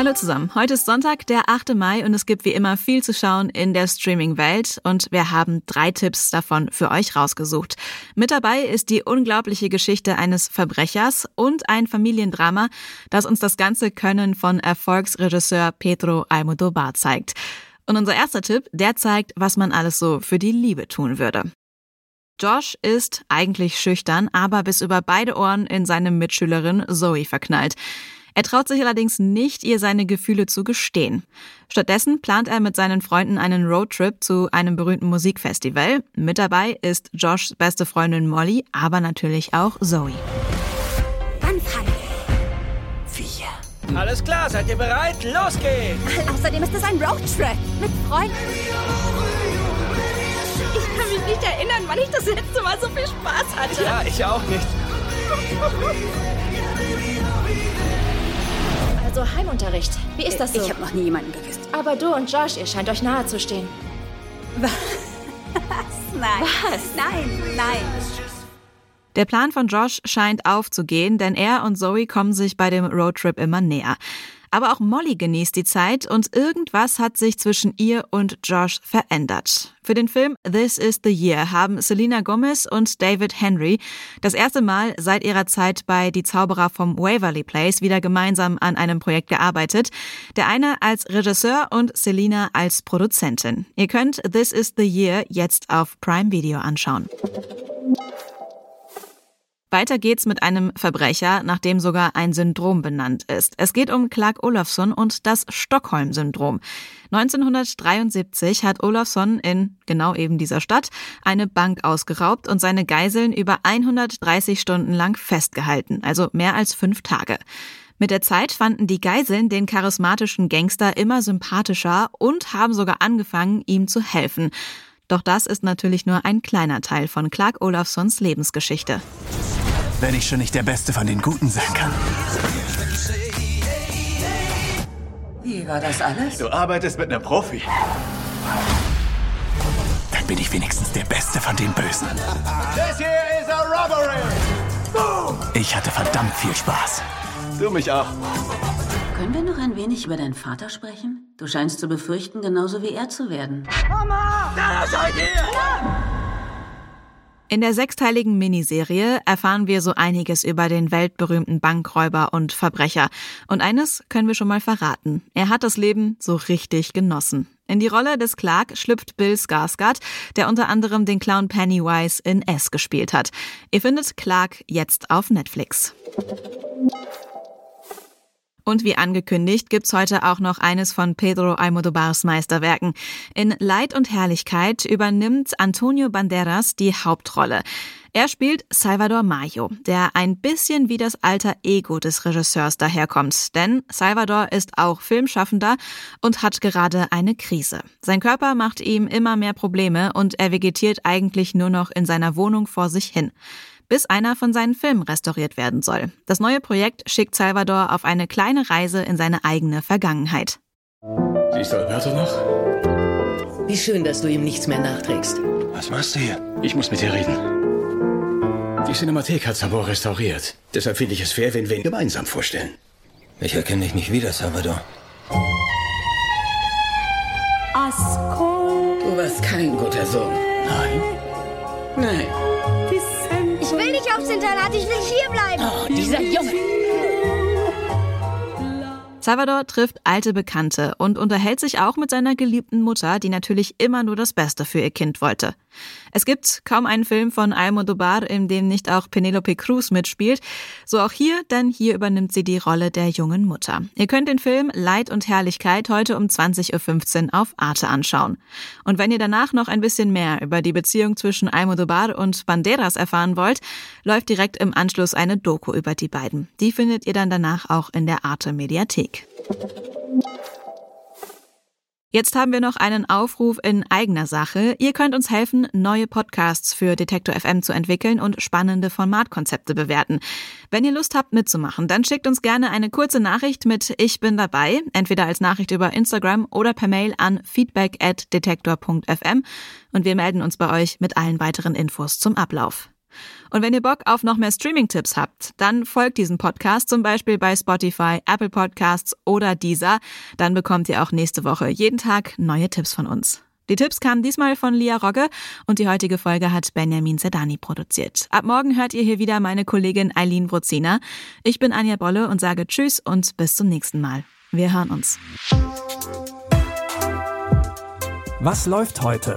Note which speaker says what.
Speaker 1: Hallo zusammen. Heute ist Sonntag, der 8. Mai und es gibt wie immer viel zu schauen in der Streaming-Welt und wir haben drei Tipps davon für euch rausgesucht. Mit dabei ist die unglaubliche Geschichte eines Verbrechers und ein Familiendrama, das uns das ganze Können von Erfolgsregisseur Pedro Almodovar zeigt. Und unser erster Tipp, der zeigt, was man alles so für die Liebe tun würde. Josh ist eigentlich schüchtern, aber bis über beide Ohren in seine Mitschülerin Zoe verknallt. Er traut sich allerdings nicht, ihr seine Gefühle zu gestehen. Stattdessen plant er mit seinen Freunden einen Roadtrip zu einem berühmten Musikfestival. Mit dabei ist Joshs beste Freundin Molly, aber natürlich auch Zoe.
Speaker 2: Wann fangen
Speaker 3: Vier. Alles klar, seid ihr bereit? Los geht's!
Speaker 2: Außerdem ist es ein Roadtrip mit Freunden.
Speaker 4: Ich kann mich nicht erinnern, wann ich das letzte Mal so viel Spaß hatte.
Speaker 3: Ja, ich auch nicht.
Speaker 4: Also Heimunterricht. Wie ist das so?
Speaker 2: Ich habe noch nie jemanden geküsst.
Speaker 4: Aber du und Josh, ihr scheint euch nahe zu stehen.
Speaker 2: Was? Nein.
Speaker 4: Was?
Speaker 2: Nein, nein.
Speaker 1: Der Plan von Josh scheint aufzugehen, denn er und Zoe kommen sich bei dem Roadtrip immer näher. Aber auch Molly genießt die Zeit und irgendwas hat sich zwischen ihr und Josh verändert. Für den Film This is the Year haben Selena Gomez und David Henry das erste Mal seit ihrer Zeit bei Die Zauberer vom Waverly Place wieder gemeinsam an einem Projekt gearbeitet. Der eine als Regisseur und Selena als Produzentin. Ihr könnt This is the Year jetzt auf Prime Video anschauen. Weiter geht's mit einem Verbrecher, nach dem sogar ein Syndrom benannt ist. Es geht um Clark Olofsson und das Stockholm-Syndrom. 1973 hat Olofsson in genau eben dieser Stadt eine Bank ausgeraubt und seine Geiseln über 130 Stunden lang festgehalten, also mehr als fünf Tage. Mit der Zeit fanden die Geiseln den charismatischen Gangster immer sympathischer und haben sogar angefangen, ihm zu helfen. Doch das ist natürlich nur ein kleiner Teil von Clark Olofssons Lebensgeschichte.
Speaker 5: Wenn ich schon nicht der Beste von den Guten sein kann.
Speaker 6: Wie war das alles?
Speaker 5: Du arbeitest mit einem Profi. Dann bin ich wenigstens der Beste von den Bösen.
Speaker 3: Das hier ist a robbery!
Speaker 5: Ich hatte verdammt viel Spaß.
Speaker 3: Du mich auch.
Speaker 6: Können wir noch ein wenig über deinen Vater sprechen? Du scheinst zu befürchten, genauso wie er zu werden.
Speaker 3: Da seid ihr!
Speaker 1: In der sechsteiligen Miniserie erfahren wir so einiges über den weltberühmten Bankräuber und Verbrecher. Und eines können wir schon mal verraten. Er hat das Leben so richtig genossen. In die Rolle des Clark schlüpft Bill Skarsgård, der unter anderem den Clown Pennywise in S gespielt hat. Ihr findet Clark jetzt auf Netflix. Und wie angekündigt gibt's heute auch noch eines von Pedro Almodovars Meisterwerken. In Leid und Herrlichkeit übernimmt Antonio Banderas die Hauptrolle. Er spielt Salvador Mayo, der ein bisschen wie das alter Ego des Regisseurs daherkommt. Denn Salvador ist auch Filmschaffender und hat gerade eine Krise. Sein Körper macht ihm immer mehr Probleme und er vegetiert eigentlich nur noch in seiner Wohnung vor sich hin bis einer von seinen Filmen restauriert werden soll. Das neue Projekt schickt Salvador auf eine kleine Reise in seine eigene Vergangenheit.
Speaker 7: Siehst du Alberto noch?
Speaker 8: Wie schön, dass du ihm nichts mehr nachträgst.
Speaker 7: Was machst du hier? Ich muss mit dir reden. Die Cinemathek hat Sabor restauriert. Deshalb finde ich es fair, wenn wir ihn gemeinsam vorstellen.
Speaker 8: Ich erkenne dich nicht wieder, Salvador.
Speaker 6: Du warst kein guter Sohn.
Speaker 7: Nein?
Speaker 6: Nein.
Speaker 2: Ich will nicht aufs Internat, ich will hier bleiben.
Speaker 8: Oh, dieser Junge.
Speaker 1: Salvador trifft alte Bekannte und unterhält sich auch mit seiner geliebten Mutter, die natürlich immer nur das Beste für ihr Kind wollte. Es gibt kaum einen Film von Almodovar, in dem nicht auch Penelope Cruz mitspielt. So auch hier, denn hier übernimmt sie die Rolle der jungen Mutter. Ihr könnt den Film Leid und Herrlichkeit heute um 20.15 Uhr auf Arte anschauen. Und wenn ihr danach noch ein bisschen mehr über die Beziehung zwischen Almodovar und Banderas erfahren wollt, läuft direkt im Anschluss eine Doku über die beiden. Die findet ihr dann danach auch in der Arte Mediathek. Jetzt haben wir noch einen Aufruf in eigener Sache. Ihr könnt uns helfen, neue Podcasts für Detektor FM zu entwickeln und spannende Formatkonzepte bewerten. Wenn ihr Lust habt mitzumachen, dann schickt uns gerne eine kurze Nachricht mit Ich bin dabei, entweder als Nachricht über Instagram oder per Mail an feedback at detektor.fm und wir melden uns bei euch mit allen weiteren Infos zum Ablauf. Und wenn ihr Bock auf noch mehr Streaming-Tipps habt, dann folgt diesem Podcast zum Beispiel bei Spotify, Apple Podcasts oder Deezer. Dann bekommt ihr auch nächste Woche jeden Tag neue Tipps von uns. Die Tipps kamen diesmal von Lia Rogge und die heutige Folge hat Benjamin Sedani produziert. Ab morgen hört ihr hier wieder meine Kollegin Eileen Wrozina. Ich bin Anja Bolle und sage Tschüss und bis zum nächsten Mal. Wir hören uns.
Speaker 9: Was läuft heute?